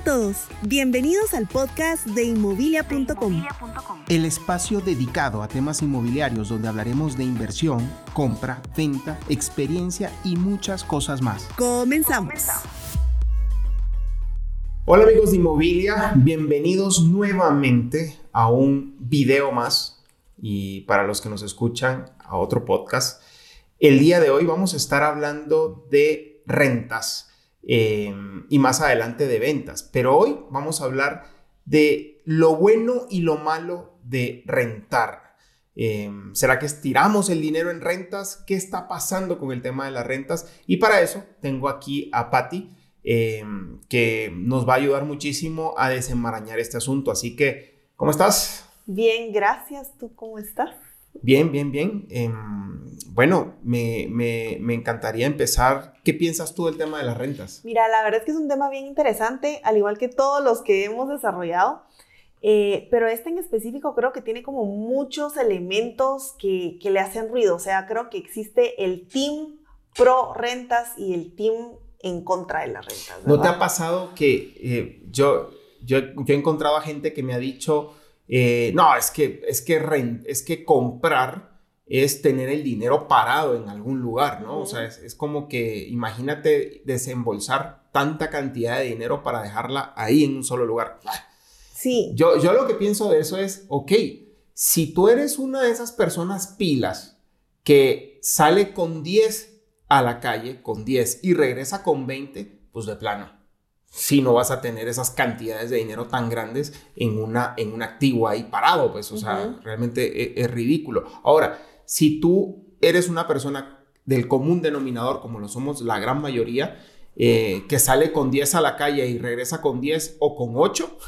a todos, bienvenidos al podcast de inmobilia.com. El espacio dedicado a temas inmobiliarios donde hablaremos de inversión, compra, venta, experiencia y muchas cosas más. Comenzamos. Hola amigos de Inmobilia, bienvenidos nuevamente a un video más y para los que nos escuchan a otro podcast. El día de hoy vamos a estar hablando de rentas eh, y más adelante de ventas. Pero hoy vamos a hablar de lo bueno y lo malo de rentar. Eh, ¿Será que estiramos el dinero en rentas? ¿Qué está pasando con el tema de las rentas? Y para eso tengo aquí a Patti, eh, que nos va a ayudar muchísimo a desenmarañar este asunto. Así que, ¿cómo estás? Bien, gracias. ¿Tú cómo estás? Bien, bien, bien. Em, bueno, me, encantaría empezar. ¿Qué piensas tú del tema de las rentas? Mira, la verdad es que es un tema bien interesante, al igual que todos los que hemos desarrollado, eh, pero este en específico creo que tiene como muchos elementos que, le hacen ruido. O sea, creo que existe el team pro rentas y el team en contra de las rentas. ¿No te ha pasado que eh, yo, yo, yo he encontrado a gente que me ha dicho eh, no, es que, es, que es que comprar es tener el dinero parado en algún lugar, ¿no? O sea, es, como que imagínate desembolsar tanta cantidad de dinero para dejarla ahí en un solo lugar. Sí. Yo, yo lo que pienso de eso es, ok, si tú eres una de esas personas pilas que sale con 10 a la calle, con 10 y regresa con 20, pues de plano si no vas a tener esas cantidades de dinero tan grandes en, una, en un activo ahí parado, pues, o sea, realmente es, es, ridículo. Ahora, si tú eres una persona del común denominador, como lo somos la gran mayoría, eh, que sale con 10 a la calle y regresa con 10 o con 8,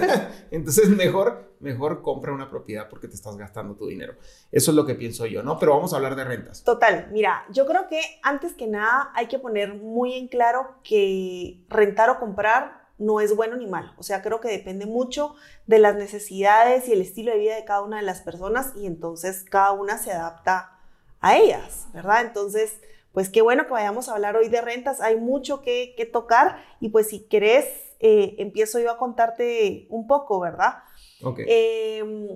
entonces mejor, mejor compra una propiedad porque te estás gastando tu dinero. Eso es lo que pienso yo, ¿no? Pero vamos a hablar de rentas. Total, mira, yo creo que antes que nada hay que poner muy en claro que rentar o comprar no es bueno ni malo. O sea, creo que depende mucho de las necesidades y el estilo de vida de cada una de las personas y entonces cada una se adapta a ellas, ¿verdad? Entonces, pues qué bueno que vayamos a hablar hoy de rentas. Hay mucho que, tocar y pues si querés, eh, empiezo yo a contarte un poco, ¿verdad? Ok. Em,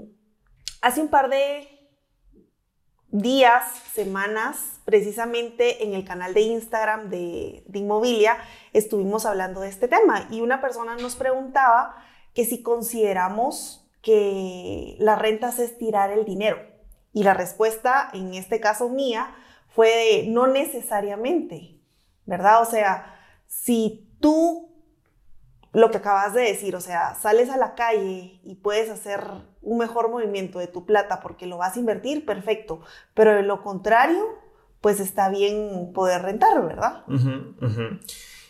hace un par de días, semanas, precisamente en el canal de Instagram de, de Inmobilia, estuvimos hablando de este tema y una persona nos preguntaba que si consideramos que la rentas es tirar el dinero. Y la respuesta, en este caso mía, fue de no necesariamente, ¿verdad? O sea, si tú, lo que acabas de decir, o sea, sales a la calle y puedes hacer un mejor movimiento de tu plata porque lo vas a invertir, perfecto, pero de lo contrario, pues está bien poder rentar, ¿verdad?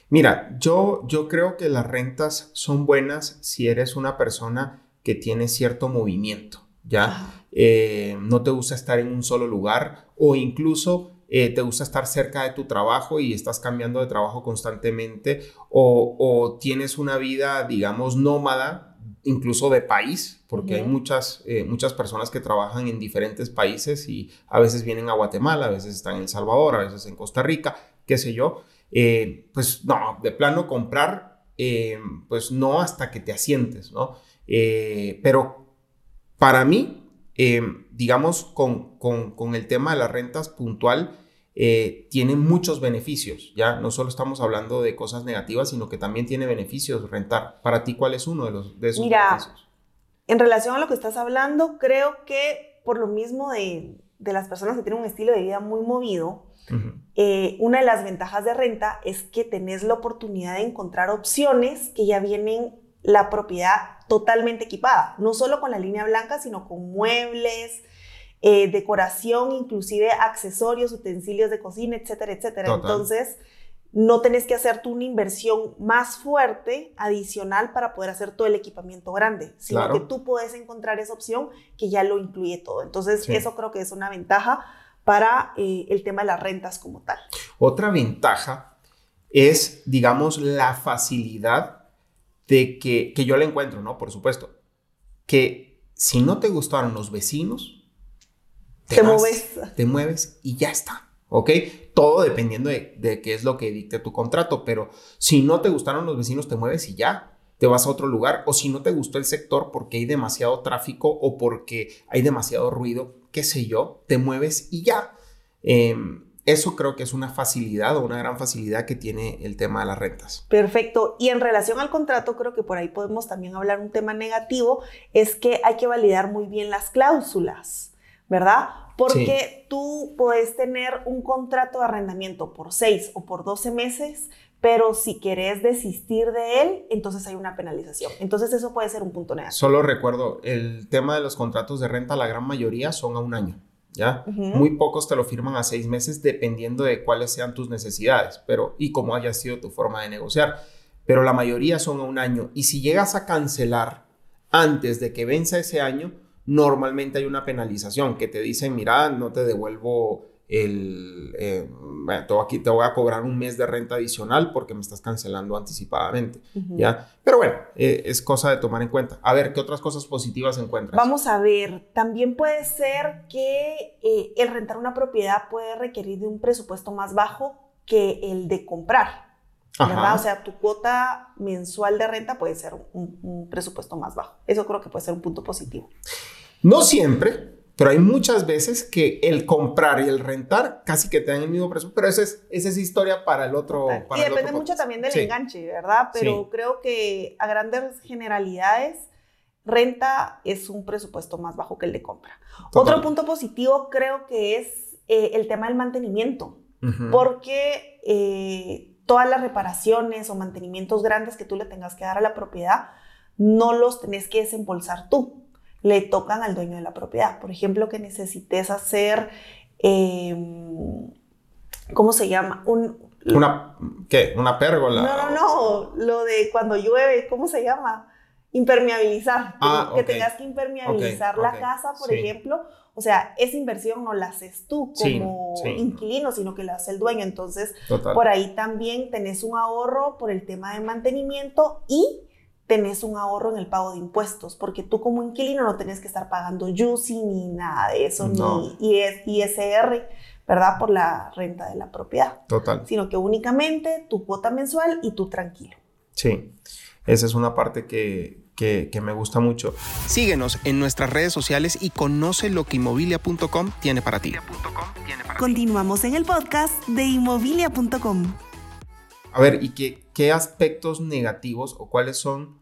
Mira, yo, yo creo que las rentas son buenas si eres una persona que tiene cierto movimiento, ¿ya? Eh, no te gusta estar en un solo lugar o incluso eh, te gusta estar cerca de tu trabajo y estás cambiando de trabajo constantemente o, tienes una vida, digamos, nómada, incluso de país, porque hay muchas, eh, muchas personas que trabajan en diferentes países y a veces vienen a Guatemala, a veces están en El Salvador, a veces en Costa Rica, qué sé yo. Eh, pues no, de plano comprar, pues no hasta que te asientes, ¿no? pero para mí, eh, digamos, con, con, el tema de las rentas puntual, eh, tiene muchos beneficios, ¿ya? No solo estamos hablando de cosas negativas, sino que también tiene beneficios rentar. Para ti, ¿cuál es uno de, los, de esos Mira, En relación a lo que estás hablando, creo que por lo mismo de, de las personas que tienen un estilo de vida muy movido, eh, una de las ventajas de renta es que tenés la oportunidad de encontrar opciones que ya vienen la propiedad totalmente equipada, no solo con la línea blanca, sino con muebles, eh, decoración, inclusive accesorios, utensilios de cocina, etcétera, etcétera. Entonces, no tenés que hacer tú una inversión más fuerte, adicional, para poder hacer todo el equipamiento grande, sino que tú puedes encontrar esa opción que ya lo incluye todo. Entonces, eso creo que es una ventaja para eh, el tema de las rentas como tal. Otra ventaja es, digamos, la facilidad de que, que yo le encuentro, ¿no? Por supuesto, que si no te gustaron los vecinos, te, mueves. Te mueves y ya está, ¿ok? Todo dependiendo de, de, qué es lo que dicte tu contrato, pero si no te gustaron los vecinos, te mueves y ya. te vas a otro lugar o si no te gustó el sector porque hay demasiado tráfico o porque hay demasiado ruido, qué sé yo, te mueves y ya. Em, eso creo que es una facilidad o una gran facilidad que tiene el tema de las rentas. Perfecto. Y en relación al contrato, creo que por ahí podemos también hablar un tema negativo, es que hay que validar muy bien las cláusulas, ¿verdad? Porque tú puedes tener un contrato de arrendamiento por seis o por 12 meses, pero si querés desistir de él, entonces hay una penalización. Entonces eso puede ser un punto negativo. Solo recuerdo, el tema de los contratos de renta, la gran mayoría son a un año. ¿Ya? Muy pocos te lo firman a seis meses dependiendo de cuáles sean tus necesidades pero, y cómo haya sido tu forma de negociar. Pero la mayoría son a un año. Y si llegas a cancelar antes de que venza ese año, normalmente hay una penalización que te dicen, mira, no te devuelvo el, eh, bueno, aquí te voy a cobrar un mes de renta adicional porque me estás cancelando anticipadamente, ¿ya? Pero bueno, eh, es cosa de tomar en cuenta. A ver, ¿qué otras cosas positivas encuentras? Vamos a ver, también puede ser que eh, el rentar una propiedad puede requerir de un presupuesto más bajo que el de comprar, ¿verdad? O sea, tu cuota mensual de renta puede ser un, un presupuesto más bajo. Eso creo que puede ser un punto positivo. No siempre, pero hay muchas veces que el comprar y el rentar casi que te dan el mismo precio, pero esa es, esa es historia para el otro. y depende mucho también del enganche, ¿verdad? Pero creo que a grandes generalidades, renta es un presupuesto más bajo que el de compra. Otro punto positivo creo que es eh, el tema del mantenimiento, porque eh, todas las reparaciones o mantenimientos grandes que tú le tengas que dar a la propiedad, no los tenés que desembolsar tú le tocan al dueño de la propiedad. Por ejemplo, que necesites hacer, em, ¿cómo se llama? Un, una, ¿qué? ¿Una pérgola? No, no, no, lo de cuando llueve, ¿cómo se llama? Impermeabilizar. Ah, que tengas que impermeabilizar la casa, por ejemplo. O sea, esa inversión no la haces tú como inquilino, sino que la hace el dueño. Entonces, por ahí también tenés un ahorro por el tema de mantenimiento y tenés un ahorro en el pago de impuestos, porque tú como inquilino no tenés que estar pagando YUSI ni nada de eso, ni ISR, ¿verdad? Por la renta de la propiedad. Total. Sino que únicamente tu cuota mensual y tú tranquilo. Sí, esa es una parte que, que, me gusta mucho. Síguenos en nuestras redes sociales y conoce lo que inmobilia.com tiene para ti. Continuamos en el podcast de inmobilia.com. A ver, ¿y qué, qué aspectos negativos o cuáles son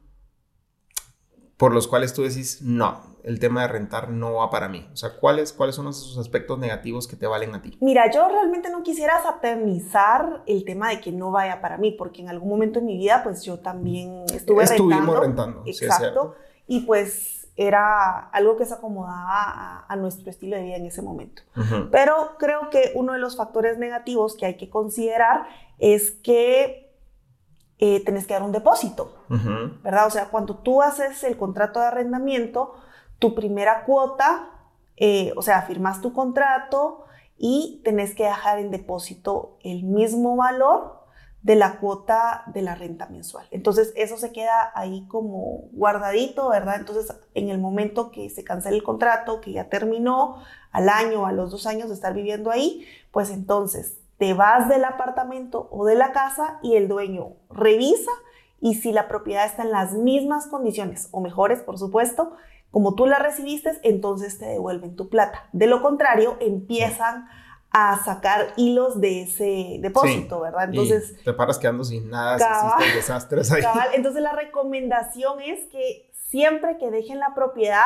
por los cuales tú decís, no, el tema de rentar no va para mí? O sea, ¿cuáles, cuáles son esos aspectos negativos que te valen a ti? Mira, yo realmente no quisiera satanizar el tema de que no vaya para mí, porque en algún momento en mi vida, pues yo también estuve Estuvimos rentando. Exacto. y pues era algo que se acomodaba a, nuestro estilo de vida en ese momento. Pero creo que uno de los factores negativos que hay que considerar es que eh, tenés que dar un depósito, ¿verdad? O sea, cuando tú haces el contrato de arrendamiento, tu primera cuota, eh, o sea, firmas tu contrato y tenés que dejar en depósito el mismo valor de la cuota de la renta mensual. Entonces, eso se queda ahí como guardadito, ¿verdad? Entonces, en el momento que se cancela el contrato, que ya terminó, al año a los dos años de estar viviendo ahí, pues entonces te vas del apartamento o de la casa y el dueño revisa y si la propiedad está en las mismas condiciones o mejores, por supuesto, como tú la recibiste, entonces te devuelven tu plata. De lo contrario, empiezan a sacar hilos de ese depósito, ¿verdad? Entonces... te paras quedando sin nada, existen desastres ahí. Entonces la recomendación es que siempre que dejen la propiedad,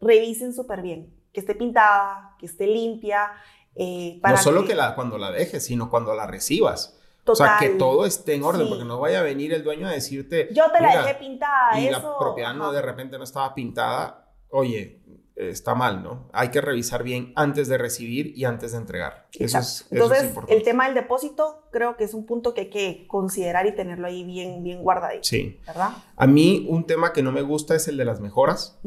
revisen súper bien, que esté pintada, que esté limpia, eh, no solo que, la, cuando la dejes, sino cuando la recibas. O sea, que todo esté en orden, porque no vaya a venir el dueño a decirte. Yo te la dejé pintada. Y la propiedad no de repente no estaba pintada. Oye, está mal, ¿no? Hay que revisar bien antes de recibir y antes de entregar. Eso es, Entonces, el tema del depósito creo que es un punto que hay que considerar y tenerlo ahí bien, bien guardadito. Sí. ¿Verdad? A mí un tema que no me gusta es el de las mejoras.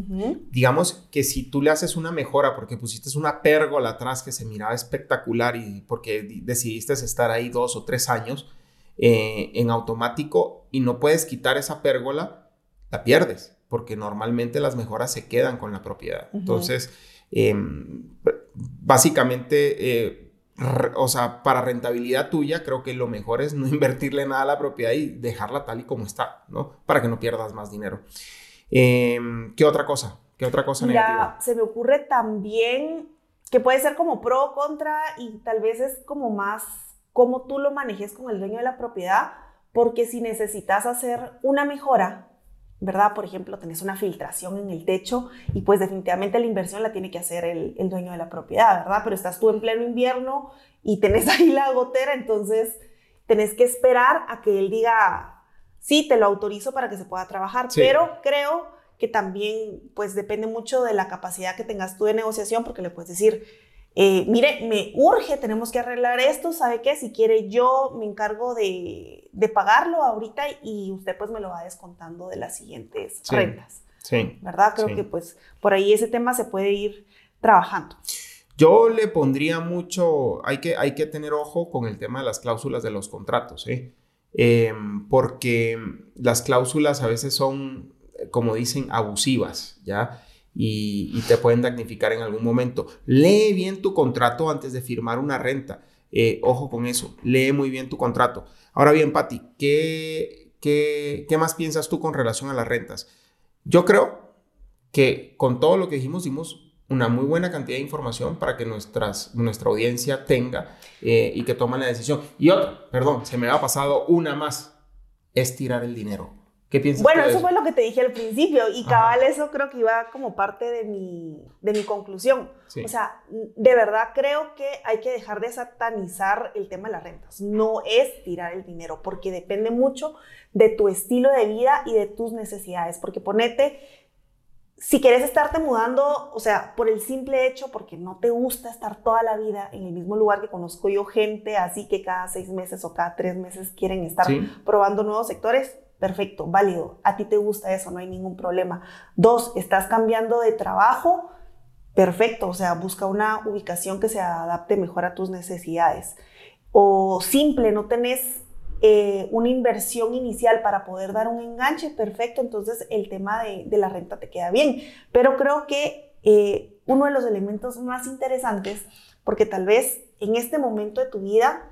Digamos que si tú le haces una mejora porque pusiste una pérgola atrás que se miraba espectacular y porque decidiste estar ahí dos o tres años eh, en automático y no puedes quitar esa pérgola, la pierdes porque normalmente las mejoras se quedan con la propiedad. Entonces, em, básicamente, eh, o sea, para rentabilidad tuya, creo que lo mejor es no invertirle nada a la propiedad y dejarla tal y como está, ¿no? Para que no pierdas más dinero. Em, ¿Qué otra cosa? ¿Qué otra cosa Mira, se me ocurre también que puede ser como pro o contra y tal vez es como más cómo tú lo manejes con el dueño de la propiedad, porque si necesitas hacer una mejora, ¿verdad? Por ejemplo, tenés una filtración en el techo y pues definitivamente la inversión la tiene que hacer el, el, dueño de la propiedad, ¿verdad? Pero estás tú en pleno invierno y tenés ahí la gotera, entonces tenés que esperar a que él diga, sí, te lo autorizo para que se pueda trabajar, pero creo que también pues depende mucho de la capacidad que tengas tú de negociación, porque le puedes decir, eh, mire, me urge, tenemos que arreglar esto, ¿sabe qué? Si quiere yo me encargo de, de pagarlo ahorita y usted pues me lo va descontando de las siguientes rentas. Sí. ¿Verdad? Creo que pues por ahí ese tema se puede ir trabajando. Yo le pondría mucho, hay que, hay que tener ojo con el tema de las cláusulas de los contratos, ¿eh? Em, porque las cláusulas a veces son, como dicen, abusivas, ¿ya? Y, te pueden damnificar en algún momento. Lee bien tu contrato antes de firmar una renta. Eh, ojo con eso, lee muy bien tu contrato. Ahora bien, Patti, ¿qué, qué, qué más piensas tú con relación a las rentas? Yo creo que con todo lo que dijimos, dimos una muy buena cantidad de información para que nuestras, nuestra audiencia tenga eh, y que tomen la decisión. Y otra, perdón, se me ha pasado una más, es tirar el dinero. ¿Qué piensas? Bueno, eso, fue lo que te dije al principio y cabal eso creo que iba como parte de mi, de mi conclusión. O sea, de verdad creo que hay que dejar de satanizar el tema de las rentas. No es tirar el dinero porque depende mucho de tu estilo de vida y de tus necesidades. Porque ponete, si quieres estarte mudando, o sea, por el simple hecho, porque no te gusta estar toda la vida en el mismo lugar que conozco yo gente, así que cada seis meses o cada tres meses quieren estar probando nuevos sectores, perfecto, válido, a ti te gusta eso, no hay ningún problema. Dos, estás cambiando de trabajo, perfecto, o sea, busca una ubicación que se adapte mejor a tus necesidades. O simple, no tenés eh, una inversión inicial para poder dar un enganche, perfecto, entonces el tema de, la renta te queda bien. Pero creo que eh, uno de los elementos más interesantes, porque tal vez en este momento de tu vida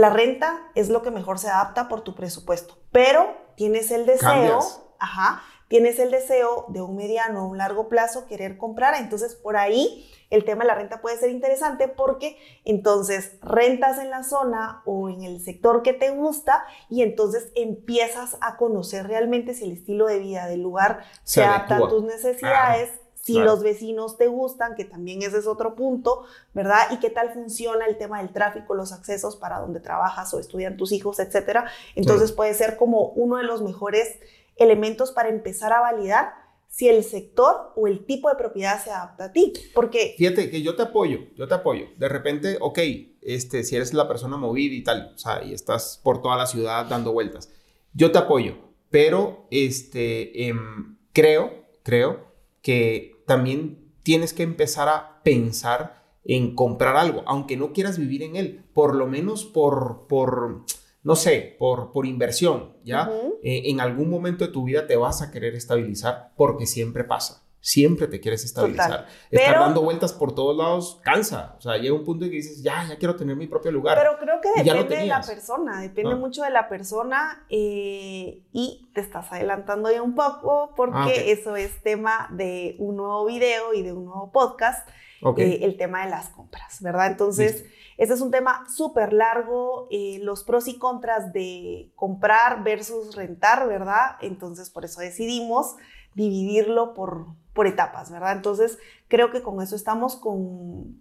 la renta es lo que mejor se adapta por tu presupuesto, pero tienes el deseo, ajá, tienes el deseo de un mediano o un largo plazo querer comprar, entonces por ahí el tema de la renta puede ser interesante porque entonces rentas en la zona o en el sector que te gusta y entonces empiezas a conocer realmente si el estilo de vida del lugar se, adapta a tus necesidades, si los vecinos te gustan, que también ese es otro punto, ¿verdad? Y qué tal funciona el tema del tráfico, los accesos para donde trabajas o estudian tus hijos, etcétera. Entonces puede ser como uno de los mejores elementos para empezar a validar si el sector o el tipo de propiedad se adapta a ti. Porque... Fíjate que yo te apoyo, yo te apoyo. De repente, ok, este, si eres la persona movida y tal, o sea, y estás por toda la ciudad dando vueltas, yo te apoyo, pero este, em, creo, creo que también tienes que empezar a pensar en comprar algo, aunque no quieras vivir en él, por lo menos por, por no sé, por, por inversión, ¿ya? Eh, en algún momento de tu vida te vas a querer estabilizar porque siempre pasa. Siempre te quieres estabilizar. Estar dando vueltas por todos lados cansa. O sea, llega un punto en que dices, ya, ya quiero tener mi propio lugar. Pero creo que depende de la persona, depende mucho de la persona eh, y te estás adelantando ya un poco porque ah, eso es tema de un nuevo video y de un nuevo podcast, eh, el tema de las compras, ¿verdad? Entonces, este es un tema súper largo, eh, los pros y contras de comprar versus rentar, ¿verdad? Entonces, por eso decidimos dividirlo por por etapas, ¿verdad? Entonces, creo que con eso estamos con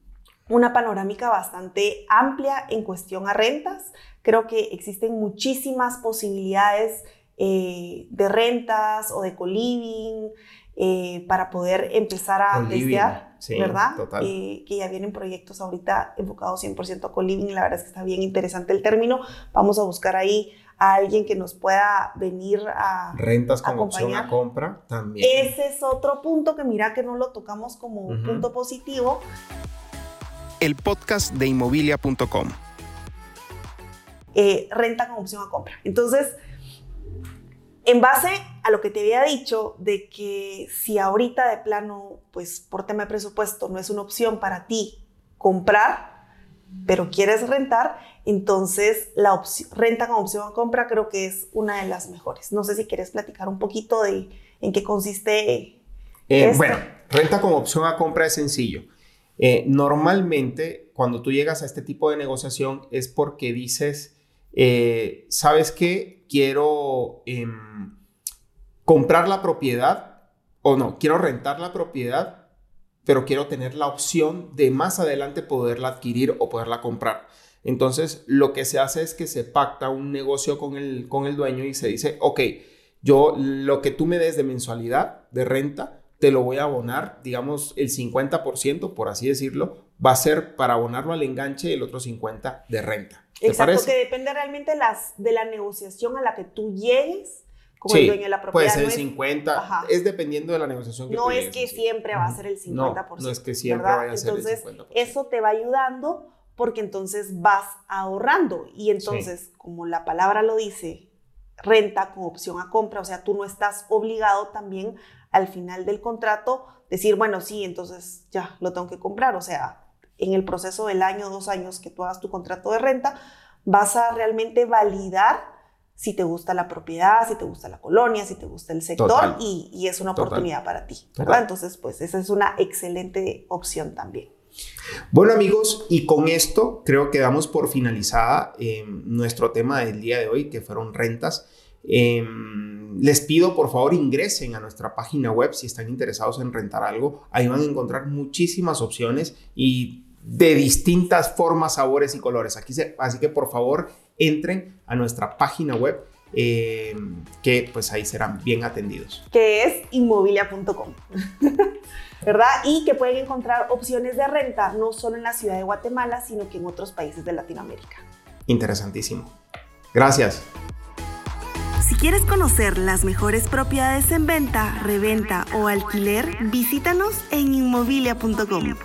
una panorámica bastante amplia en cuestión a rentas. Creo que existen muchísimas posibilidades eh, de rentas o de co-living eh, para poder empezar a testear, ¿verdad? Total. Eh, que ya vienen proyectos ahorita enfocados 100% a co-living. La verdad es que está bien interesante el término. Vamos a buscar ahí a alguien que nos pueda venir a rentas con opción a compra también. Ese es otro punto que mira que no lo tocamos como un punto positivo. El podcast de inmobilia.com. Eh, renta con opción a compra. Entonces, en base a lo que te había dicho de que si ahorita de plano, pues por tema de presupuesto no es una opción para ti comprar, pero quieres rentar, entonces la renta con opción a compra creo que es una de las mejores. No sé si quieres platicar un poquito de en qué consiste. Eh, bueno, renta con opción a compra es sencillo. Eh, normalmente, cuando tú llegas a este tipo de negociación es porque dices, eh, ¿sabes qué? Quiero em, comprar la propiedad o no, quiero rentar la propiedad, pero quiero tener la opción de más adelante poderla adquirir o poderla comprar. Entonces, lo que se hace es que se pacta un negocio con el, con el dueño y se dice, ok, yo lo que tú me des de mensualidad, de renta, te lo voy a abonar, digamos, el 50%, por así decirlo, va a ser para abonarlo al enganche y el otro 50% de renta. Exacto, que depende realmente las, de la negociación a la que tú llegues como el dueño de la propiedad. Puede ser 50, es dependiendo de la negociación que No es que siempre va a ser el 50%. No, no es que siempre vaya a ser el 50%. Eso te va ayudando porque entonces vas ahorrando. Y entonces, como la palabra lo dice, renta con opción a compra, o sea, tú no estás obligado también al final del contrato decir, bueno, sí, entonces ya lo tengo que comprar. O sea, en el proceso del año, dos años que tú hagas tu contrato de renta, vas a realmente validar si te gusta la propiedad, si te gusta la colonia, si te gusta el sector y, es una oportunidad para ti. Entonces, pues esa es una excelente opción también. Bueno amigos, y con esto creo que damos por finalizada em, nuestro tema del día de hoy, que fueron rentas. Em, les pido por favor ingresen a nuestra página web si están interesados en rentar algo. Ahí van a encontrar muchísimas opciones y de distintas formas, sabores y colores. Aquí así que por favor entren a nuestra página web em, que pues ahí serán bien atendidos. Que es inmobilia.com. ¿verdad? Y que pueden encontrar opciones de renta no solo en la ciudad de Guatemala, sino que en otros países de Latinoamérica. Interesantísimo. Gracias. Si quieres conocer las mejores propiedades en venta, reventa o alquiler, visítanos en inmobilia.com.